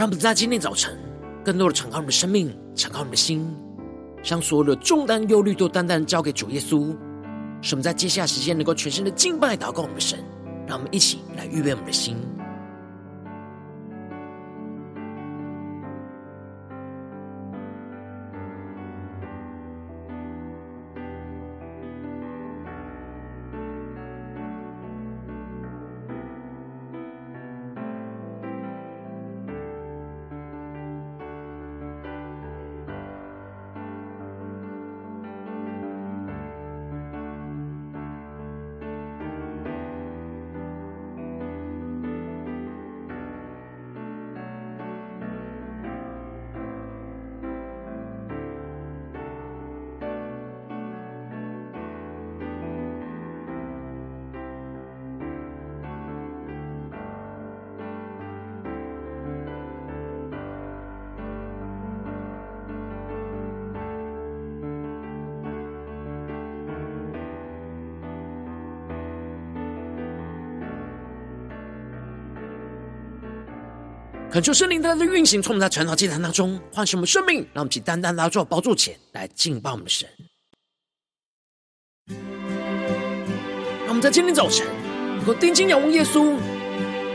让我们在今天早晨，更多的敞开我们的生命，敞开我们的心，将所有的重担、忧虑都单单交给主耶稣。使我们在接下来时间能够全心的敬拜、祷告我们的神。让我们一起来预备我们的心。恳求圣灵在的运行，从我们在传道祭坛当中唤醒我们生命，让我们去单单来到宝座前来敬拜我们的神。让我们在今天早晨能够定睛仰望耶稣，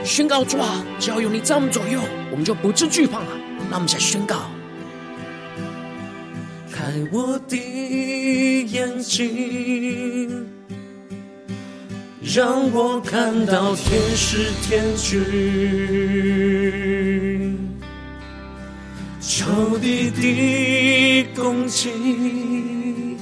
宣告主啊，只要有你在我们左右，我们就不致惧怕。让我们一起来宣告：开我的眼睛。让我看到天使天军，仇敌的攻击，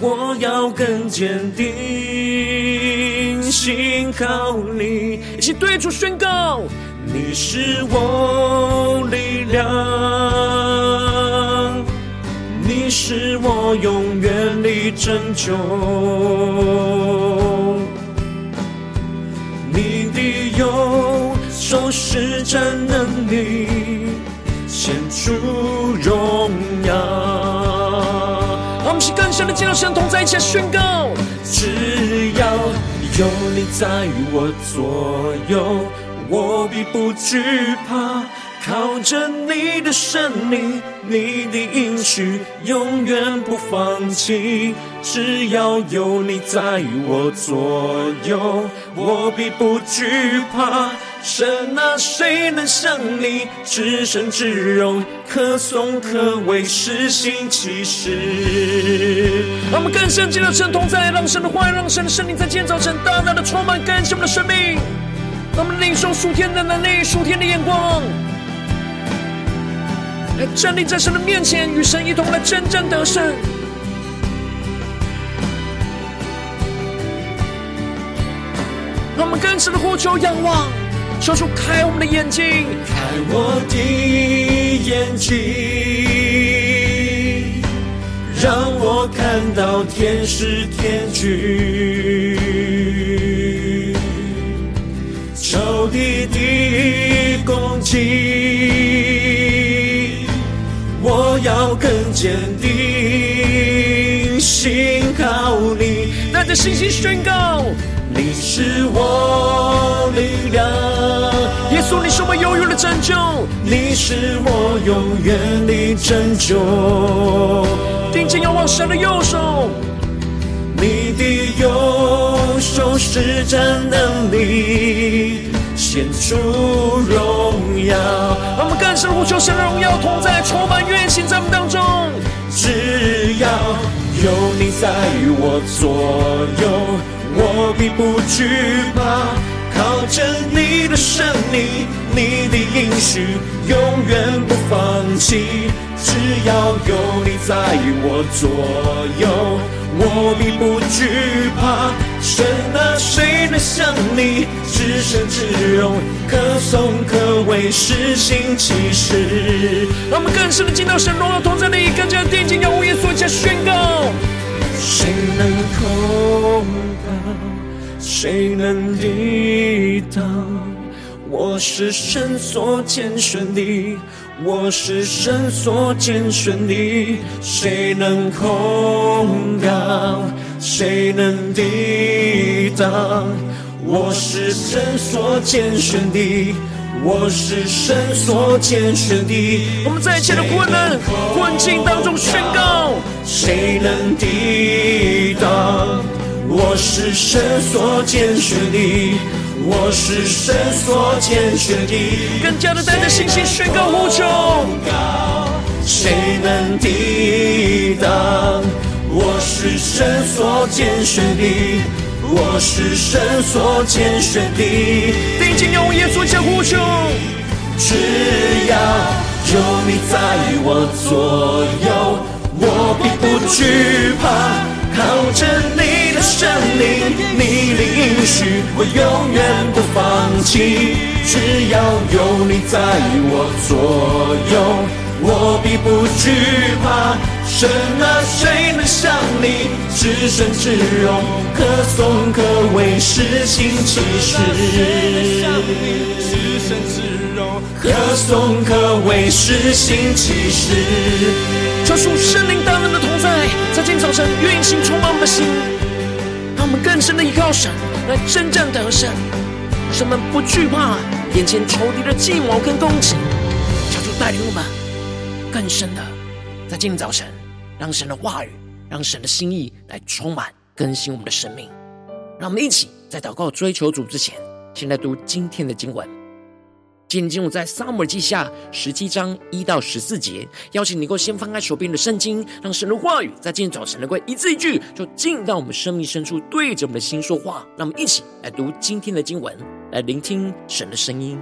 我要更坚定，信靠你。一起对主宣告：你是我力量。你是我永远的拯救，你的右手施展能力，显出荣耀。我们是更深的见到神同在一起宣告，只要有你在我左右，我必不惧怕。靠着你的圣灵，你的应许永远不放弃。只要有你在我左右，我必不惧怕。神啊，谁能像你至圣至荣，可颂可畏，施行其事。让我们更深进入神同在，让神的话语，让神的圣灵在今天早晨大大的充满更新我们的生命。让我们领受属天的能力，属天的眼光。来站立在神的面前，与神一同来真正得胜。让我们更深的呼求仰望，求主开我们的眼睛，开我的眼睛，让我看到天使天军，仇敌的攻击。心，我要更坚定，信靠你，带着信心宣告，你是我力量。耶稣，你是我永远的拯救，你是我永远的拯救。定睛仰望神的右手，你的右手施展能力。献出荣耀，让我们更深呼求神的荣耀同在，充满愿心在我们当中。只要有你在我左右，我必不惧怕。靠着你的圣灵，你的应许永远不放弃。只要有你在我左右，我必不惧怕。神啊，谁能像你至圣至荣，可颂可畏，施行奇事。让我们更深的进到神荣耀同在里，更加定睛仰望耶稣，加宣告：谁能控告？谁能抵挡？我是神所拣选的。我是神所拣选的，谁能控告？谁能抵挡？我是神所拣选的，我是神所拣选的。我们在一切的困难、困境当中宣告：谁能抵挡？我是神所拣选的。我是神所拣选的，更加的带着信心宣告呼求。谁能抵挡？我是神所拣选的，我是神所拣选的。定睛仰望耶稣，加呼求。只要有你在我左右，我并不惧怕。靠着你的圣灵，你的应许，我永远不放弃。只要有你在我左右，我必不惧怕。神啊，谁能像你至圣至荣，可颂可畏，施行奇事。至圣至荣，可颂可畏，施行奇事。求主圣灵大能的同在，在今天早晨运行充满我们的心，让我们更深的依靠神来真正得胜，神们不惧怕眼前仇敌的计谋跟攻击。求主带领我们更深的在今天早晨，让神的话语，让神的心意来充满更新我们的生命。让我们一起在祷告追求主之前，先来读今天的经文。今天进入在撒母耳记下十七章一到十四节，邀请你能够先翻开手边的圣经，让神的话语在今天早晨能够一字一句，就进到我们生命深处，对着我们的心说话。让我们一起来读今天的经文，来聆听神的声音。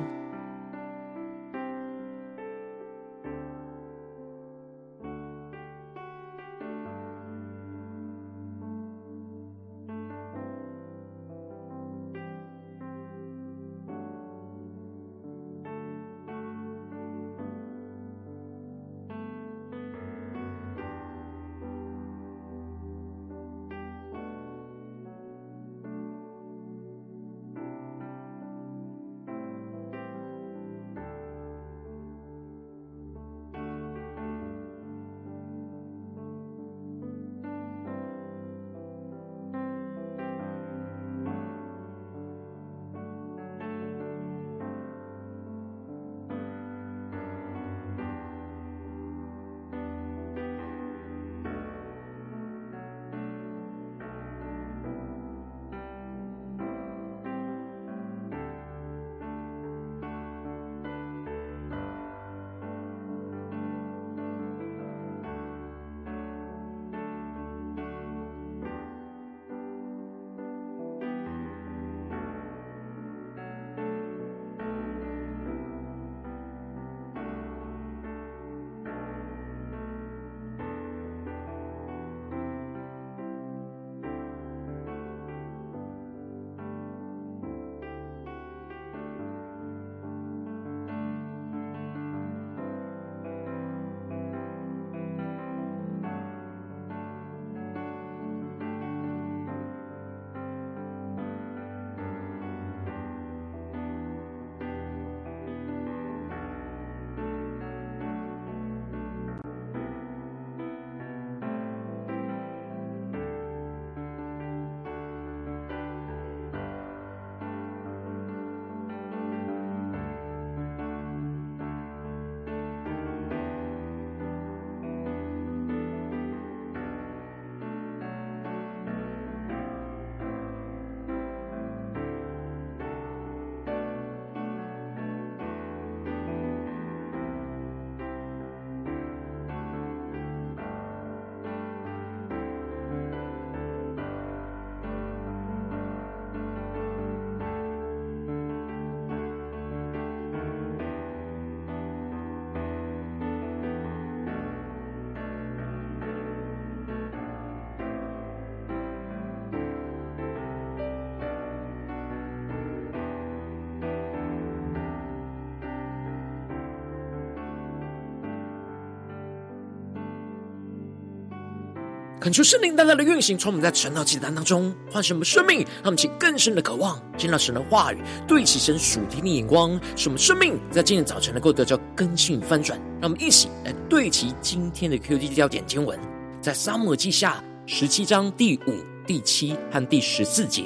恳求圣灵大大的运行，从我们在晨祷祭坛当中唤醒我们生命，让我们起更深的渴望，见到神的话语，对齐神属天的眼光，使我们生命在今天早晨能够得到更新翻转。让我们一起来对齐今天的 QD 焦点经文，在沙漠记下十七章第五、第七和第十四节，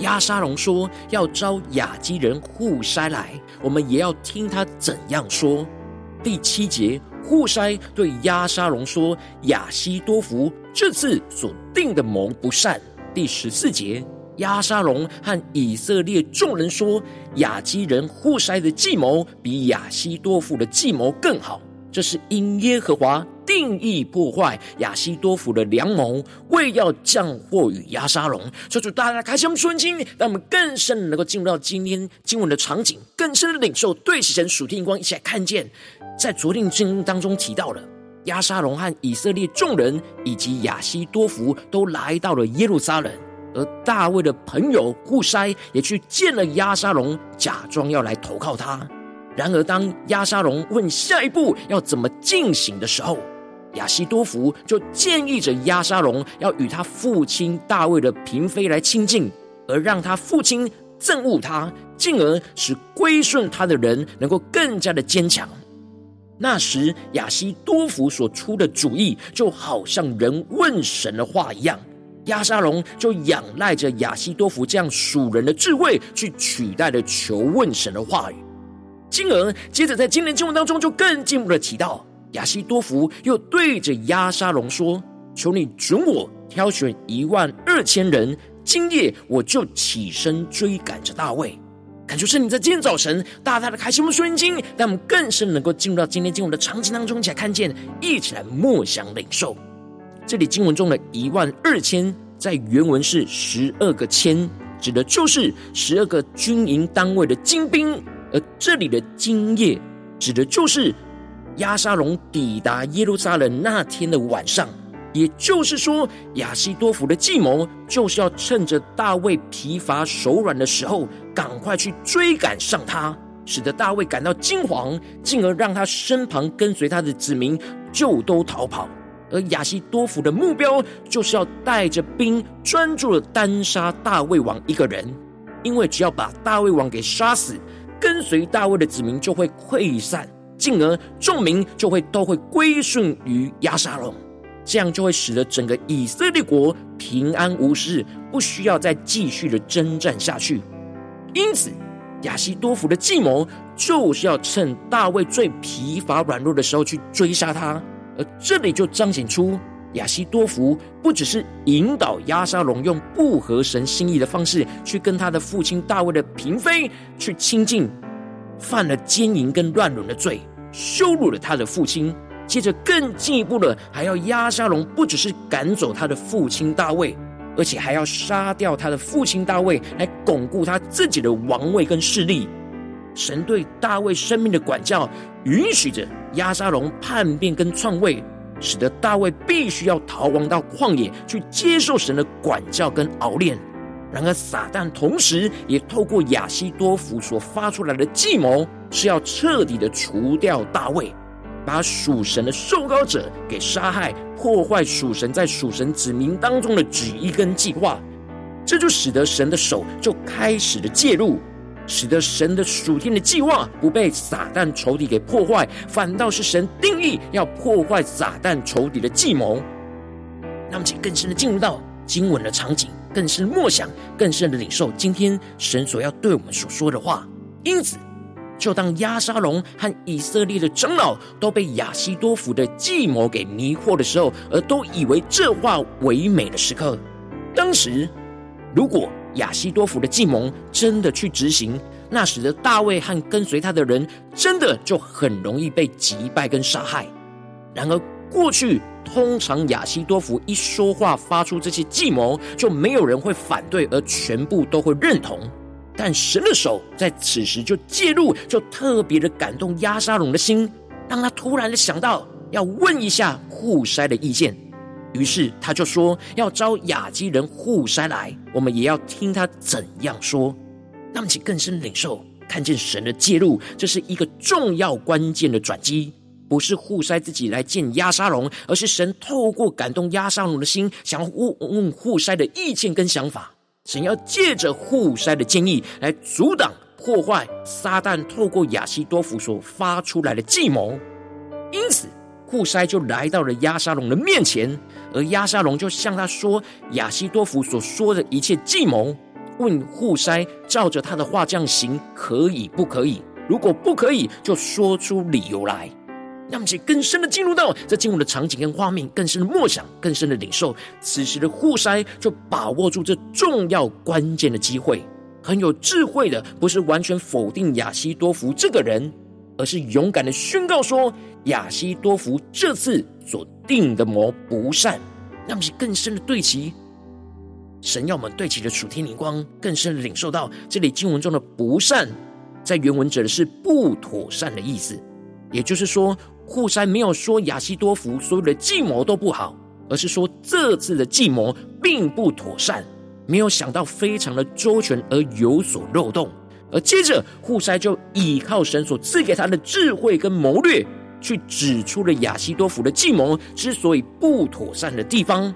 押沙龙说要招亚基人户筛来，我们也要听他怎样说。第七节。户筛对押沙龙说：“亚希多弗这次所定的谋不善。”第十四节，亚沙龙和以色列众人说：“亚基人户筛的计谋比亚希多夫的计谋更好。”这是因耶和华定义破坏亚希多夫的良谋，为要降祸与亚沙龙。求主大大开启我们属灵，让我们更深能够进入到今天经文的场景，更深的领受对齐神属天光，一起来看见。在昨天经文当中提到了亚沙龙和以色列众人以及亚西多弗都来到了耶路撒冷，而大卫的朋友户筛也去见了亚沙龙，假装要来投靠他。然而，当亚沙龙问下一步要怎么进行的时候，亚西多弗就建议着亚沙龙要与他父亲大卫的嫔妃来亲近，而让他父亲憎恶他，进而使归顺他的人能够更加的坚强。那时，亚希多弗所出的主意，就好像人问神的话一样，亚沙龙就仰赖着亚希多弗这样属人的智慧，去取代了求问神的话语。进而，接着在今天经文当中，就更进一步的提到，亚希多弗又对着亚沙龙说：“求你准我挑选一万二千人，今夜我就起身追赶着大卫。”感觉是你在今天早晨大大的开启我们属灵经，让我们更深能够进入到今天经文的场景当中，一起来看见，一起来默想领受。这里经文中的一万二千，在原文是十二个千，指的就是十二个军营单位的精兵。而这里的今夜，指的就是亚沙龙抵达耶路撒冷那天的晚上。也就是说，亚西多弗的计谋就是要趁着大卫疲乏手软的时候，赶快去追赶上他，使得大卫感到惊惶，进而让他身旁跟随他的子民就都逃跑。而亚西多弗的目标就是要带着兵，专注的单杀大卫王一个人，因为只要把大卫王给杀死。跟随大卫的子民就会溃散，进而众民就会都会归顺于押沙龙，这样就会使得整个以色列国平安无事，不需要再继续的征战下去。因此，亚希多弗的计谋就是要趁大卫最疲乏软弱的时候去追杀他，而这里就彰显出。亚希多弗不只是引导押沙龙用不合神心意的方式去跟他的父亲大卫的嫔妃去亲近，犯了奸淫跟乱伦的罪，羞辱了他的父亲。接着更进一步的，还要押沙龙不只是赶走他的父亲大卫，而且还要杀掉他的父亲大卫，来巩固他自己的王位跟势力。神对大卫生命的管教，允许着押沙龙叛变跟篡位。使得大卫必须要逃亡到旷野去接受神的管教跟熬炼。然而，撒旦同时也透过亚西多弗所发出来的计谋，是要彻底的除掉大卫，把属神的受膏者给杀害，破坏属神在属神子民当中的旨意跟计划。这就使得神的手就开始了介入。使得神的属天的计划不被撒旦仇敌给破坏，反倒是神定义要破坏撒旦仇敌的计谋。那么，请更深的进入到经文的场景，更深的默想，更深的领受今天神所要对我们所说的话。因此，就当押沙龙和以色列的长老都被亚西多弗的计谋给迷惑的时候，而都以为这话为美的时刻，当时如果。亚西多弗的计谋真的去执行，那使得大卫和跟随他的人真的就很容易被击败跟杀害。然而，过去通常亚西多弗一说话发出这些计谋，就没有人会反对，而全部都会认同。但神的手在此时就介入，就特别的感动亚沙龙的心，让他突然的想到要问一下户筛的意见。于是他就说要招亚基人户筛来，我们也要听他怎样说。那么，请更深领受，看见神的介入，这是一个重要关键的转机。不是户筛自己来见押沙龙，而是神透过感动押沙龙的心，想要问问户筛的意见跟想法。神要借着户筛的建议来阻挡破坏撒旦透过亚西多弗所发出来的计谋，因此户筛就来到了押沙龙的面前，而押沙龙就向他说亚西多弗所说的一切计谋，问户筛照着他的话这样行可以不可以？如果不可以，就说出理由来。让我们更深的进入到这进入的场景跟画面，更深的默想，更深的领受。此时的互筛就把握住这重要关键的机会，很有智慧的，不是完全否定亚西多福这个人，而是勇敢的宣告说：亚西多福这次所定的魔不善。让我们更深的对齐，神要我们对齐的属天灵光，更深的领受到这里经文中的不善，在原文指的是不妥善的意思，也就是说。户筛没有说亚希多弗所有的计谋都不好，而是说这次的计谋并不妥善，没有想到非常的周全而有所漏洞。而接着户筛就倚靠神所赐给他的智慧跟谋略，去指出了亚希多弗的计谋之所以不妥善的地方。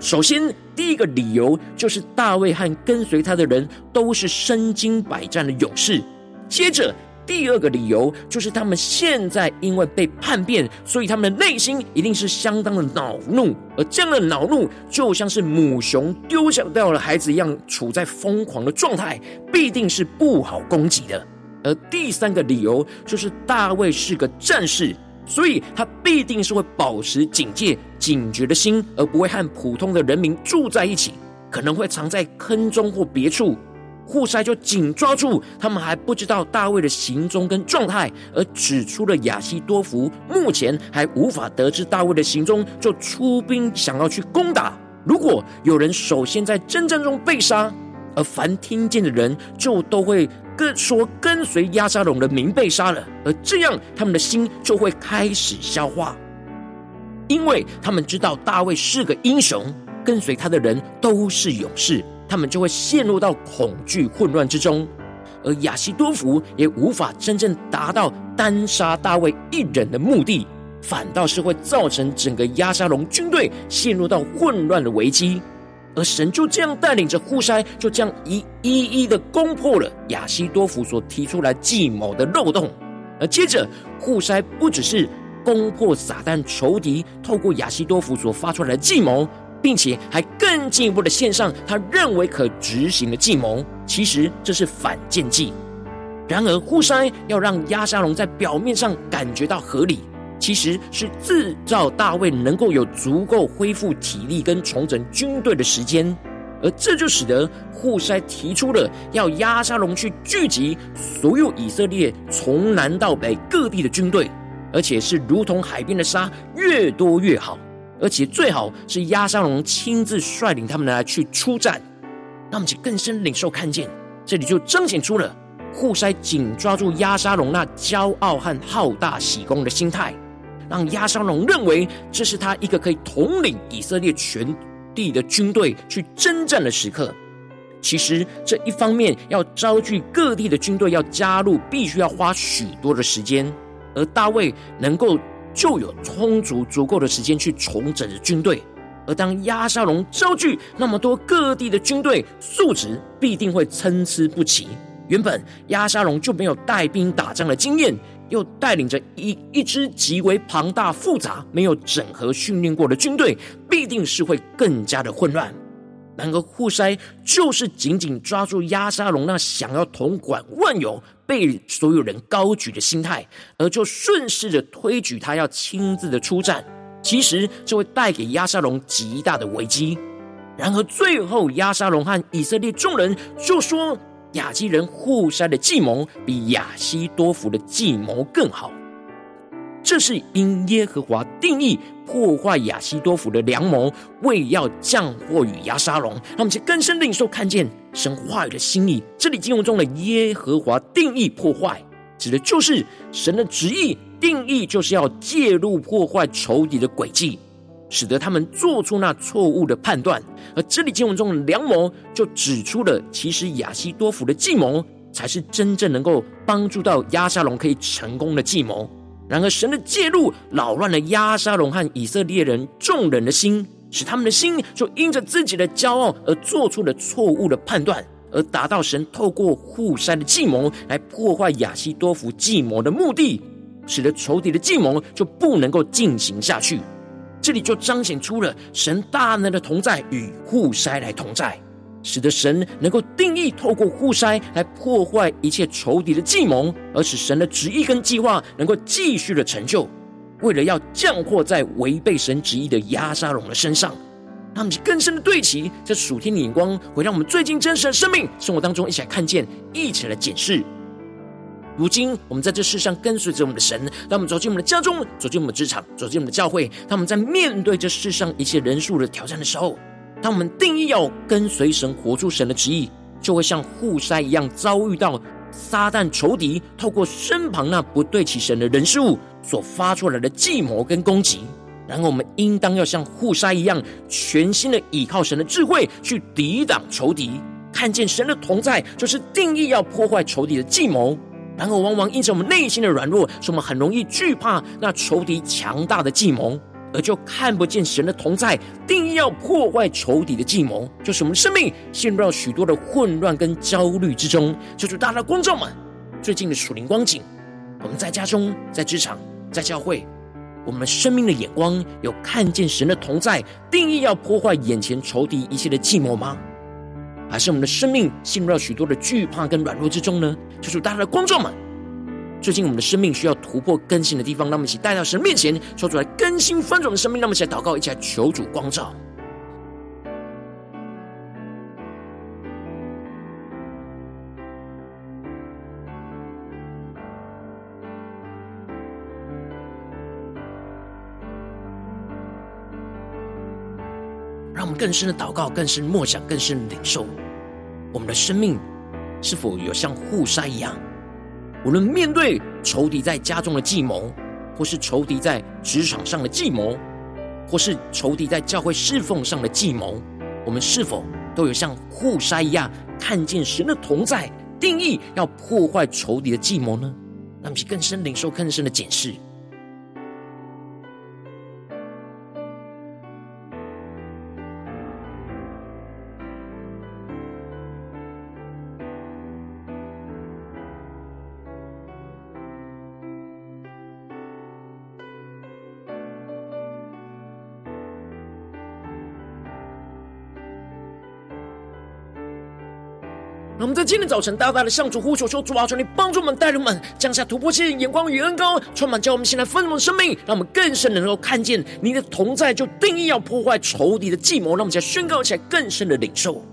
首先，第一个理由就是大卫和跟随他的人都是身经百战的勇士。接着。第二个理由就是，他们现在因为被叛变，所以他们的内心一定是相当的恼怒，而这样的恼怒就像是母熊丢下掉了孩子一样，处在疯狂的状态，必定是不好攻击的。而第三个理由就是，大卫是个战士，所以他必定是会保持警戒、警觉的心，而不会和普通的人民住在一起，可能会藏在坑中或别处。户筛就紧抓住他们还不知道大卫的行踪跟状态，而指出了亚西多弗目前还无法得知大卫的行踪，就出兵想要去攻打。如果有人首先在征战中被杀，而凡听见的人就都会跟说跟随押沙龙的民被杀了，而这样他们的心就会开始消化，因为他们知道大卫是个英雄，跟随他的人都是勇士。他们就会陷入到恐惧混乱之中，而亚西多弗也无法真正达到单杀大卫一人的目的，反倒是会造成整个押沙龙军队陷入到混乱的危机。而神就这样带领着户筛，就这样一一一的攻破了亚西多弗所提出来计谋的漏洞。而接着，户筛不只是攻破撒旦仇敌透过亚西多弗所发出来的计谋。并且还更进一步的献上他认为可执行的计谋，其实这是反间计。然而户筛要让押沙龙在表面上感觉到合理，其实是制造大卫能够有足够恢复体力跟重整军队的时间，而这就使得户筛提出了要押沙龙去聚集所有以色列从南到北各地的军队，而且是如同海边的沙，越多越好。而且最好是押沙龙亲自率领他们来去出战，那么就更深领受看见，这里就彰显出了户筛紧抓住押沙龙那骄傲和好大喜功的心态，让押沙龙认为这是他一个可以统领以色列全地的军队去征战的时刻。其实这一方面要招聚各地的军队要加入，必须要花许多的时间，而大卫能够。就有充足足够的时间去重整的军队，而当亚沙龙招聚那么多各地的军队，素质必定会参差不齐。原本亚沙龙就没有带兵打仗的经验，又带领着一一支极为庞大复杂、没有整合训练过的军队，必定是会更加的混乱。然而户筛就是紧紧抓住押沙龙那想要统管万有、被所有人高举的心态，而就顺势的推举他要亲自的出战。其实这会带给押沙龙极大的危机。然而最后押沙龙和以色列众人就说，亚基人户筛的计谋比亚希多弗的计谋更好。这是因耶和华定义破坏亚希多弗的良谋，为要降祸与亚沙龙。他们去更深领受看见神话语的心意。这里经文中的耶和华定义破坏，指的就是神的旨意。定义就是要介入破坏仇敌的诡计，使得他们做出那错误的判断。而这里经文中的良谋，就指出了其实亚希多弗的计谋才是真正能够帮助到亚沙龙可以成功的计谋。然而神的介入扰乱了亚沙龙和以色列人众人的心，使他们的心就因着自己的骄傲而做出了错误的判断，而达到神透过户筛的计谋来破坏亚希多弗计谋的目的，使得仇敌的计谋就不能够进行下去。这里就彰显出了神大能的同在与户筛来同在，使得神能够定义透过户筛来破坏一切仇敌的计谋，而使神的旨意跟计划能够继续的成就。为了要降祸在违背神旨意的押沙龙的身上，让我们更深的对齐这属天的眼光，会让我们最近真实的生命生活当中一起来看见，一起来检视。如今，我们在这世上跟随着我们的神，当我们走进我们的家中，走进我们的职场，走进我们的教会，当我们在面对这世上一切人数的挑战的时候，当我们定义要跟随神，活出神的旨意，就会像户筛一样遭遇到撒旦仇敌透过身旁那不对起神的人事物所发出来的计谋跟攻击。然后，我们应当要像户筛一样，全心的倚靠神的智慧去抵挡仇敌，看见神的同在，就是定义要破坏仇敌的计谋。然后，往往因着我们内心的软弱，使我们很容易惧怕那仇敌强大的计谋，而就看不见神的同在。定义要破坏仇敌的计谋，就是我们生命陷入到许多的混乱跟焦虑之中。求主大家的观众们最近的属灵光景，我们在家中、在职场、在教会，我们生命的眼光有看见神的同在，定义要破坏眼前仇敌一切的计谋吗？还是我们的生命陷入到许多的惧怕跟软弱之中呢？就是大家的观众们，最近我们的生命需要突破更新的地方，让我们一起带到神面前，说出来更新翻转的生命。让我们一起来祷告，一起来求主光照。让我们更深的祷告，更深的默想，更深的领受。我们的生命是否有像护筛一样，无论面对仇敌在家中的计谋，或是仇敌在职场上的计谋，或是仇敌在教会侍奉上的计谋，我们是否都有像户筛一样，看见神的同在，定义要破坏仇敌的计谋呢？让我们更深领受、更深的检视。我们在今天早晨大大的向主呼求说：“主啊，求你帮助我们，带领我们降下突破性眼光与恩膏，充满叫我们现在丰盛的生命，让我们更深能够看见你的同在，就定义要破坏仇敌的计谋，让我们再宣告起来更深的领受。”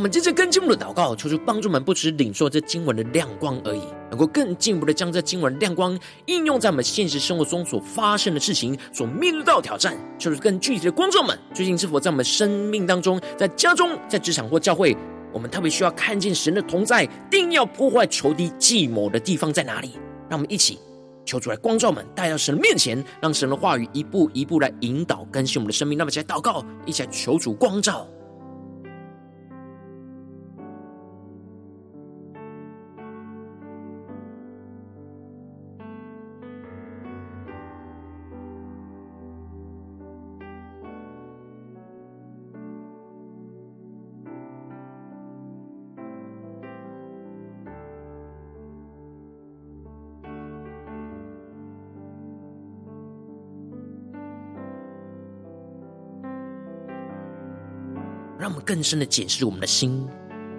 我们接着更进一步的祷告，求主帮助我们，不只领受这经文的亮光而已，能够更进一步的将这经文的亮光应用在我们现实生活中所发生的事情、所面对到的挑战。求主更具体的光照们，最近是否在我们生命当中，在家中、在职场或教会，我们特别需要看见神的同在，定要破坏仇敌计谋的地方在哪里？让我们一起求主来光照们，带到神的面前，让神的话语一步一步来引导更新我们的生命。那么，一起来祷告，一起来求主光照。让我们更深的检视我们的心。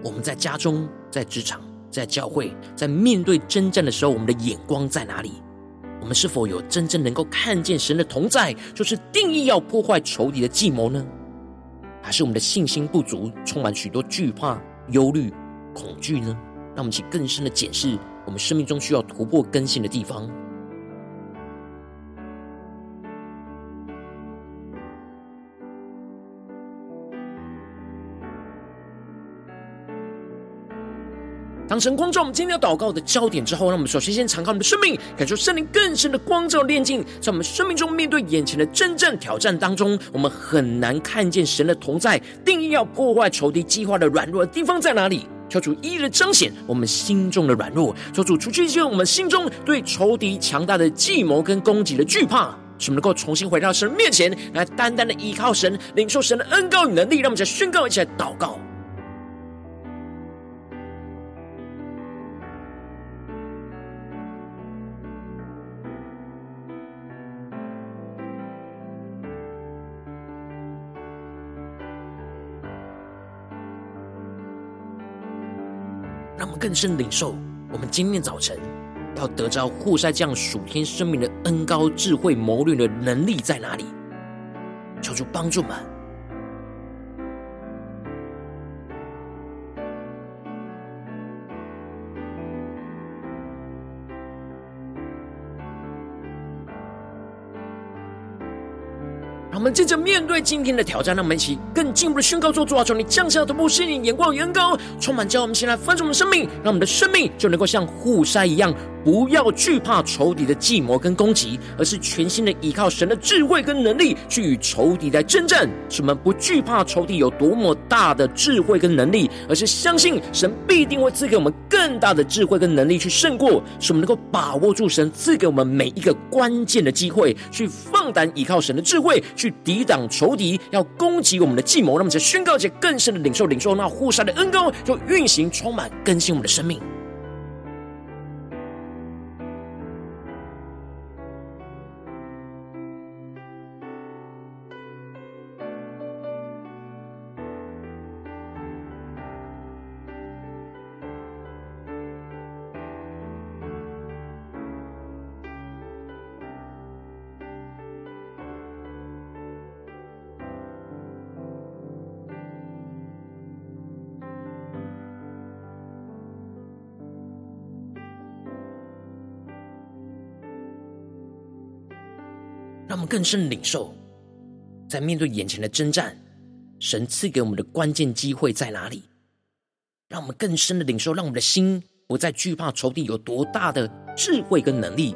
我们在家中、在职场、在教会，在面对征战的时候，我们的眼光在哪里？我们是否有真正能够看见神的同在，就是定义要破坏仇敌的计谋呢？还是我们的信心不足，充满许多惧怕、忧虑、恐惧呢？让我们去更深的检视我们生命中需要突破更新的地方。当神光照我们今天要祷告的焦点之后，让我们首先先敞开我们的生命，感受圣灵更深的光照炼净，在我们生命中面对眼前的真正挑战当中，我们很难看见神的同在。定义要破坏仇敌计划的软弱的地方在哪里？求主一一的彰显我们心中的软弱，求主除去一些我们心中对仇敌强大的计谋跟攻击的惧怕，使我们能够重新回到神面前来，单单的依靠神，领受神的恩膏与能力。让我们再宣告，一起来祷告。更深领受，我们今天早晨要得着户塞这样属天生命的恩高、智慧、谋略的能力在哪里？求主帮助们。我们接着面对今天的挑战，让我们一起更进一步的宣告做主啊！求你降下突破性眼光远高，充满骄傲我们先来翻转我们的生命，让我们的生命就能够像护筛一样。不要惧怕仇敌的计谋跟攻击，而是全心的依靠神。的智慧跟能力去与仇敌来征战。使我们不惧怕仇敌有多么大的智慧跟能力，而是相信神。必定会赐给我们更大的智慧跟能力去胜过。使我们能够把握住神。赐给我们每一个关键的机会，去放胆依靠神。的智慧去抵挡仇敌要攻击我们的计谋。那么，在宣告一些更深的领受，领受那户筛的恩膏，就运行充满更新我们的生命。让我们更深领受，在面对眼前的征战，神赐给我们的关键机会在哪里？让我们更深的领受，让我们的心不再惧怕仇敌有多大的智慧跟能力，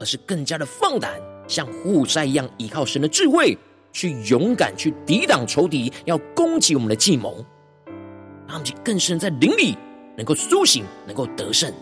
而是更加的放胆，像户筛一样，依靠神的智慧，去勇敢去抵挡仇敌要攻击我们的计谋。让我们更深在灵里能够苏醒，能够得胜。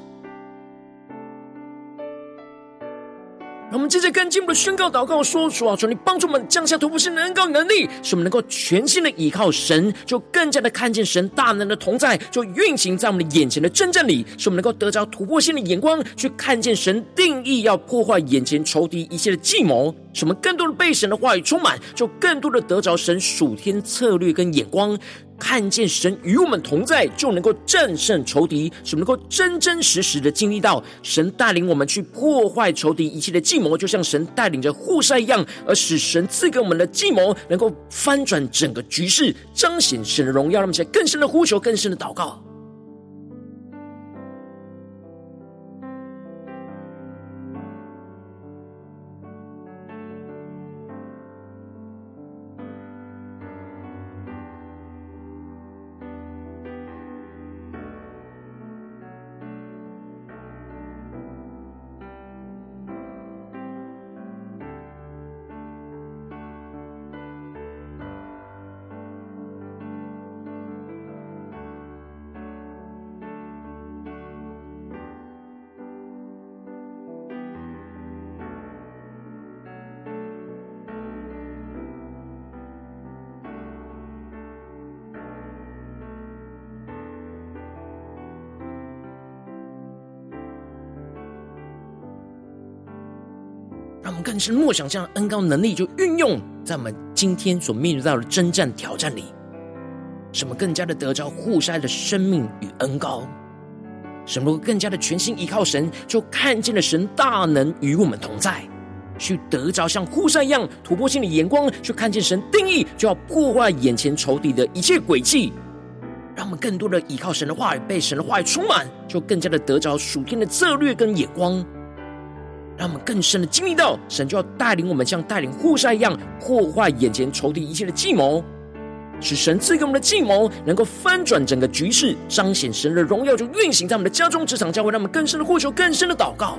让我们接着跟进步的宣告祷告说：主啊，求你帮助我们降下突破性的恩膏能力，使我们能够全新的倚靠神，就更加的看见神大能的同在，就运行在我们的眼前的真正里，使我们能够得着突破性的眼光，去看见神定义要破坏眼前仇敌一切的计谋，什么更多的被神的话语充满，就更多的得着神属天策略跟眼光。看见神与我们同在，就能够战胜仇敌，什么能够真真实实的经历到神带领我们去破坏仇敌一切的计谋，就像神带领着户筛一样，而使神赐给我们的计谋能够翻转整个局势，彰显神的荣耀。让我们起来更深的呼求，更深的祷告。更深默想这样恩高能力，就运用在我们今天所面对到的征战挑战里，什么更加的得着户筛的生命与恩高？什么更加的全心依靠神，就看见了神大能与我们同在，去得着像户筛一样突破性的眼光，去看见神定义就要破坏眼前仇敌的一切诡计，让我们更多的依靠神的话语，被神的话语充满，就更加的得着属天的策略跟眼光。让我们更深的经历到，神就要带领我们像带领户筛一样，破坏眼前仇敌一切的计谋，使神赐给我们的计谋能够翻转整个局势，彰显神的荣耀，就运行在我们的家中、职场、教会，让我们更深的呼求、更深的祷告。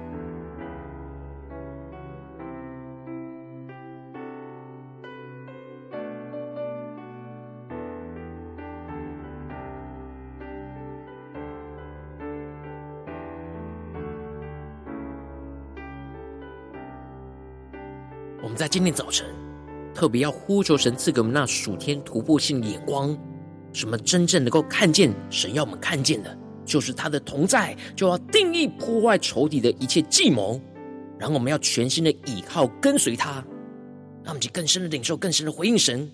们在今天早晨特别要呼求神赐给我们那属天突破性眼光，什么真正能够看见神要我们看见的，就是他的同在，就要定义破坏仇敌的一切计谋，然后我们要全新的倚靠跟随他，让我们去更深的领受，更深的回应神。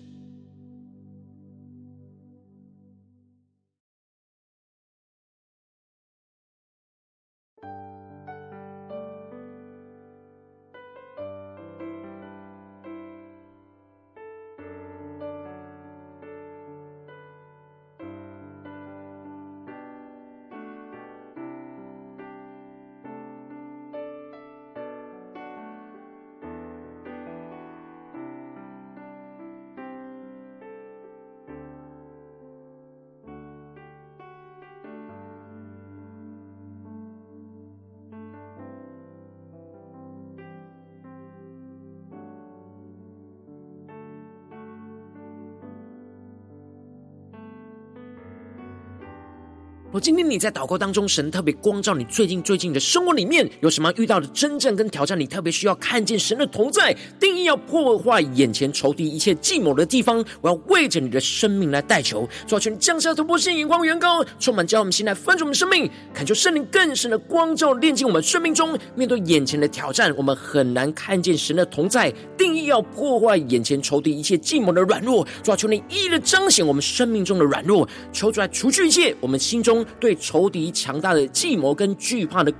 今天你在祷告当中，神特别光照你最近最近的生活里面有什么遇到的真正跟挑战？你特别需要看见神的同在，定义要破坏眼前仇敌一切计谋的地方。我要为着你的生命来代求，求你降下突破性眼光，远高充满将我们心来翻转我们生命，恳求圣灵更深的光照炼净我们生命中面对眼前的挑战，我们很难看见神的同在，定义要破坏眼前仇敌一切计谋的软弱。主啊，求你一一的彰显我们生命中的软弱，求主来除去一切我们心中。对仇敌强大的计谋跟惧怕的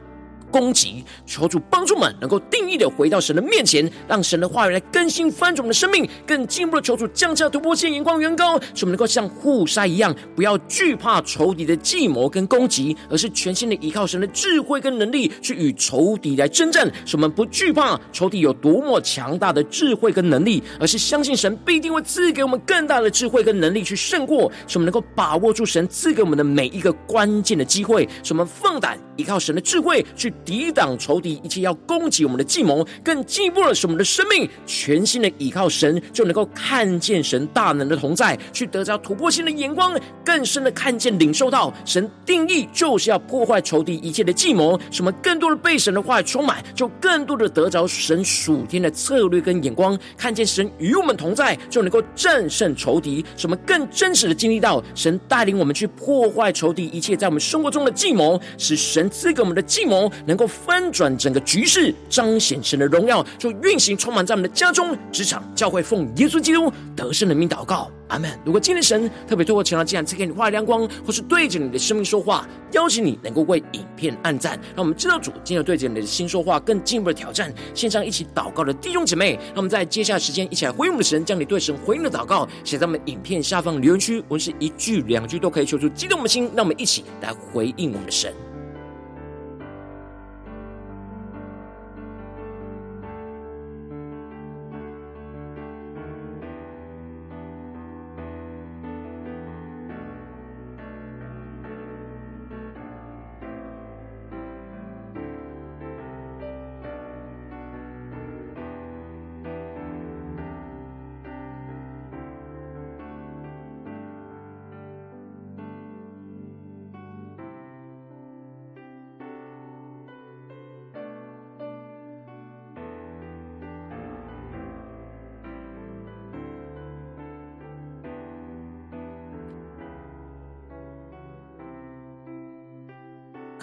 攻击，求主帮助们能够定义的回到神的面前，让神的话语来更新翻转我们的生命，更进一步的求主降下突破线眼光，远高，使我们能够像护筛一样，不要惧怕仇敌的计谋跟攻击，而是全心的依靠神的智慧跟能力去与仇敌来征战。使我们不惧怕仇敌有多么强大的智慧跟能力，而是相信神必定会赐给我们更大的智慧跟能力去胜过。使我们能够把握住神赐给我们的每一个关键的机会，使我们放胆依靠神的智慧去。抵挡仇敌一切要攻击我们的计谋，更进一步的使我们的生命全新的倚靠神，就能够看见神大能的同在，去得着突破性的眼光，更深的看见领受到神定义就是要破坏仇敌一切的计谋，什么更多的被神的话语充满，就更多的得着神属天的策略跟眼光，看见神与我们同在，就能够战胜仇敌，什么更真实的经历到神带领我们去破坏仇敌一切在我们生活中的计谋，使神赐给我们的计谋。能够翻转整个局势，彰显神的荣耀，就运行充满在我们的家中、职场、教会，奉耶稣基督得胜的名祷告，阿门。如果今天神特别透过前来，这样赐给你画亮光，或是对着你的生命说话，邀请你能够为影片按赞，让我们知道主今日对着你的心说话，更进一步的挑战。线上一起祷告的弟兄姐妹，让我们在接下来时间一起来回应我们的神，将你对神回应的祷告写在我们影片下方留言区，无论是一句两句都可以，求出激动的心，让我们一起来回应我们的神。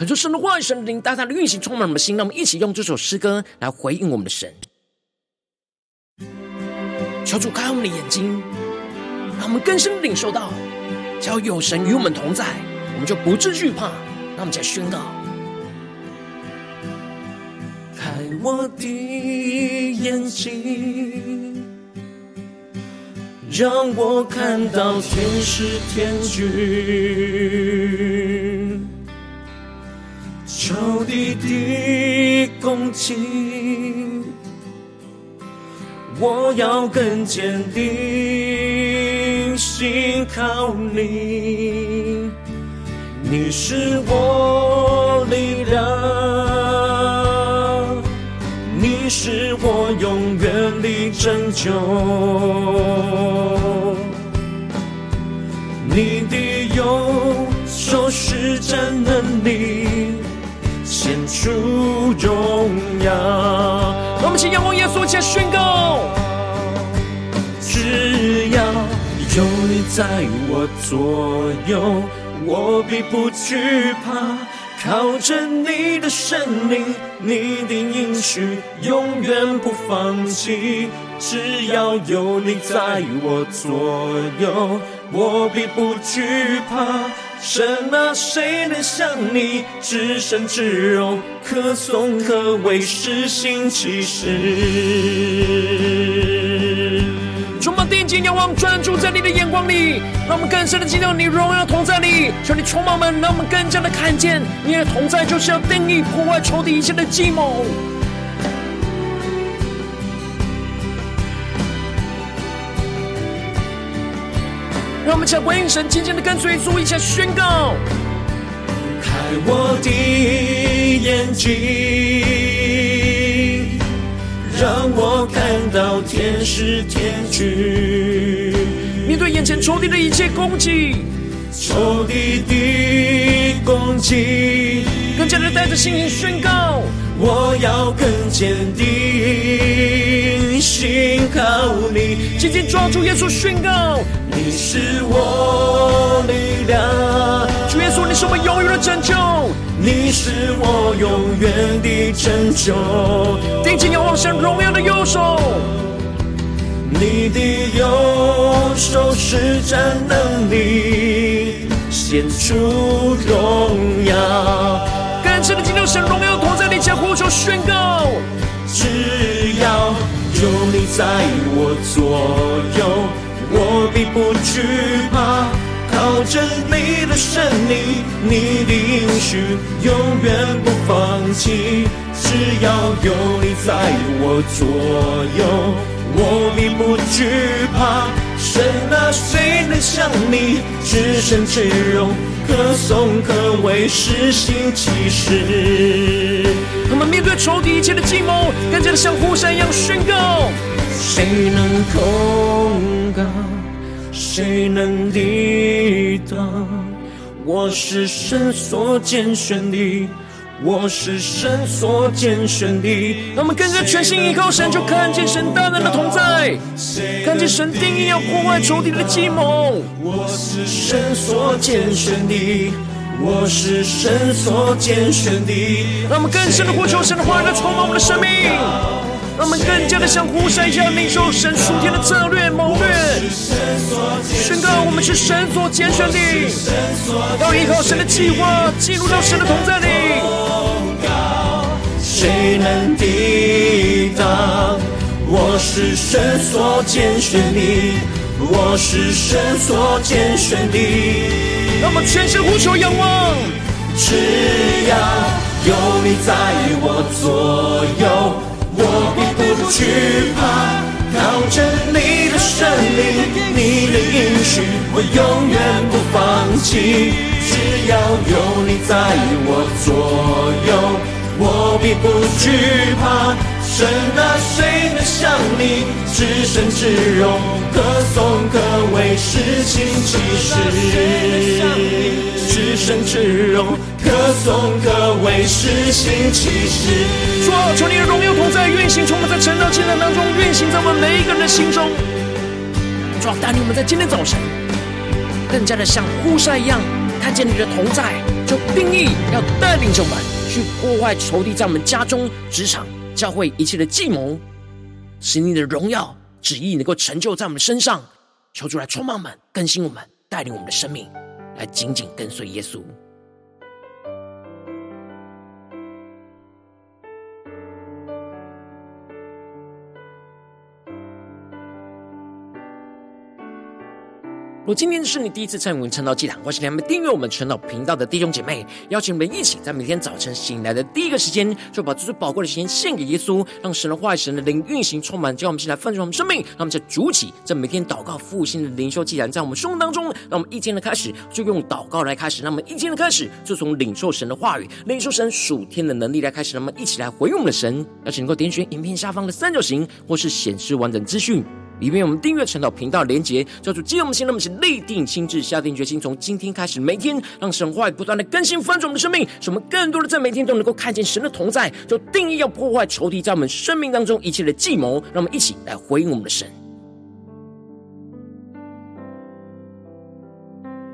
可是神的话语、神的灵大大的运行，充满我们的心。让我们一起用这首诗歌来回应我们的神。求主开我们的眼睛，让我们更深的领受到，只要有神与我们同在，我们就不致惧怕。让我们再宣告：开我的眼睛，让我看到天使天军，仇敌的攻击。我要更坚定，信靠你，你是我力量，你是我永远的拯救，你的右手施展能力，主荣耀。我们请仰望耶稣，且宣告：只要有你在我左右，我必不惧怕。靠着你的圣灵，你的应许永远不放弃。只要有你在我左右，我并不惧怕。神啊，谁能像你至圣至荣，可颂可畏，施行奇事。充满定睛仰望，专注在你的眼光里，让我们更深的进入你荣耀同在里。求你充满们，让我们更加的看见你的同在，就是要定义破坏仇敌一切的计谋。我们将回应神，紧紧的跟随，做一下宣告。开我的眼睛，让我看到天使天军。面对眼前仇敌的一切攻击，仇敌的攻击，更加的带着信心宣告。我要更坚定，信靠你，紧紧抓住耶稣宣告，你是我力量。主耶稣，你是我们永远的拯救，你是我永远的拯救。定睛仰望神荣耀的右手，你的右手施展能力，显出荣耀。更深的进入神荣耀同在你前呼求宣告，只要有你在我左右，我必不惧怕。靠着你的神灵，你的应许永远不放弃。只要有你在我左右，我必不惧怕。神啊，谁能像你至圣至荣？可颂可畏，施行奇事。他们面对仇敌一切的计谋，更加的像呼山一样宣告：谁能控告？谁能抵挡？我是神所拣选的。我是神所拣选的，让我们跟着全心依靠神，就看见神大能的同在，看见神定义要破坏仇敌的计谋。我是神所拣选的，我是神所拣选的，让我们更深的呼求神的话语来充满我们的生命，让我们更加的像呼山一样领受神属天的策略谋略，宣告我们是神所拣选的，要依靠神的计划进入到神的同在里。谁能抵挡？我是神所拣选的，我是神所拣选的。让我们全身呼求仰望，只要有你在我左右，不惧怕。靠着你的圣灵，你的应许，我永远不放弃。只要有你在我左右。我必不惧怕，神啊，谁能像你至圣至荣，可颂可畏，施行奇事。至圣至荣，可颂可畏，施行奇事。主啊，求你的荣耀同在运行，充满在晨祷祭坛当中，运行在我们每一个人的心中。主啊，带领我们在今天早晨，更加的像呼筛一样。看见你的同在，就定义要带领着我们去破坏仇敌在我们家中、职场、教会一切的计谋，使你的荣耀旨意能够成就在我们身上。求主来充满我们，更新我们，带领我们的生命，来紧紧跟随耶稣。如果今天是你第一次参与我们晨祷祭坛，或是你还没订阅我们晨祷频道的弟兄姐妹，邀请我们一起在每天早晨醒来的第一个时间，就把最最宝贵的时间献给耶稣，让神的话语、神的灵运行充满，叫我们先来丰盛我们生命。让我们在主起，在每天祷告复兴的灵修祭坛，在我们生活当中，让我们一天的开始就用祷告来开始，让我们一天的开始就从领受神的话语、领受神属天的能力来开始，让我们一起来回应我们的神。邀请能够点选影片下方的三角形，或是显示完整资讯。里面我们订阅晨祷频道的连结，叫做“基督我们心”，那么是立定心智，下定决心，从今天开始，每天让神话语不断的更新翻转我们的生命，使我们更多的在每天都能够看见神的同在，就定义要破坏仇敌在我们生命当中一切的计谋，让我们一起来回应我们的神。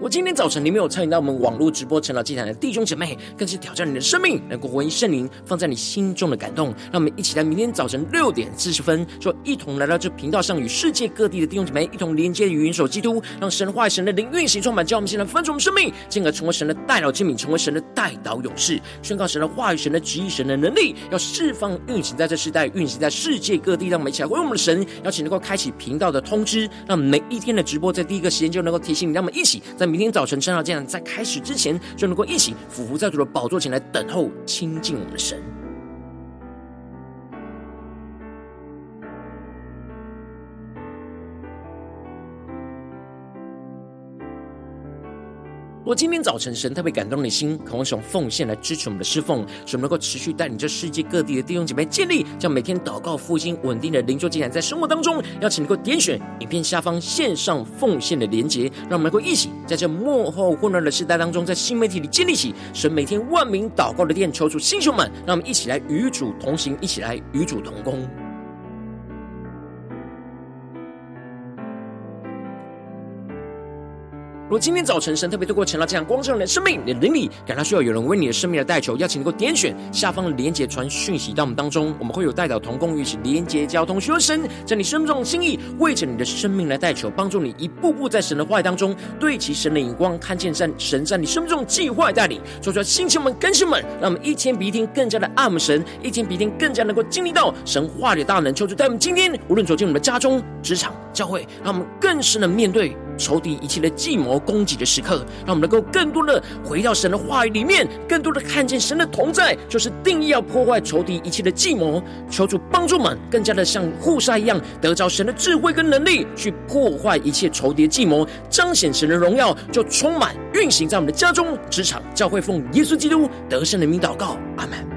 我今天早晨，你没有参与到我们网络直播晨祷祭坛的弟兄姐妹，更是挑战你的生命，能够回应圣灵放在你心中的感动。让我们一起在明天早晨六点四十分，就一同来到这频道上，与世界各地的弟兄姐妹一同连接与元首基督，让神话语、神的灵运行充满，叫我们现在分盛我们生命，进而成为神的代祷器皿，成为神的代祷勇士，宣告神的话语、神的旨意、神的能力，要释放运行在这世代，运行在世界各地。让我们一起来回应我们的神，邀请能够开启频道的通知，让每一天的直播在第一个时间就能够提醒你。让我们一起在。明天早晨，圣道这样在开始之前，就能够一起俯伏在主的宝座前来等候亲近我们的神。我今天早晨，神特别感动你的心，渴望使用奉献来支持我们的侍奉，使我们能够持续带领着世界各地的弟兄姐妹建立，将每天祷告复兴稳定的灵修祭坛在生活当中。邀请能够点选影片下方线上奉献的连结，让我们能够一起在这幕后混乱的时代当中，在新媒体里建立起神每天万名祷告的殿。求主弟兄们，让我们一起来与主同行，一起来与主同工。如果今天早晨神特别透过晨祷这样光照你的生命，你的灵里感到需要有人为你的生命来代求，邀请你能够点选下方的连结传讯息到我们当中，我们会有代表同工一起连结交通，求神在你生命中的心意，为着你的生命来代求，帮助你一步步在神的话语当中对齐神的眼光，看见神神在你生命中计划带领，说出来，星球们、更新们，让我们一天比一天更加的爱慕神，一天比一天更加能够经历到神话里的大能，求主带我们今天无论走进我们的家中、职场、教会，让我们更深的面对。仇敌一切的计谋攻击的时刻，让我们能够更多的回到神的话语里面，更多的看见神的同在，就是定义要破坏仇敌一切的计谋。求主帮助们，更加的像户筛一样，得着神的智慧跟能力，去破坏一切仇敌的计谋，彰显神的荣耀，就充满运行在我们的家中、职场、教会，奉耶稣基督得胜的名祷告，阿门。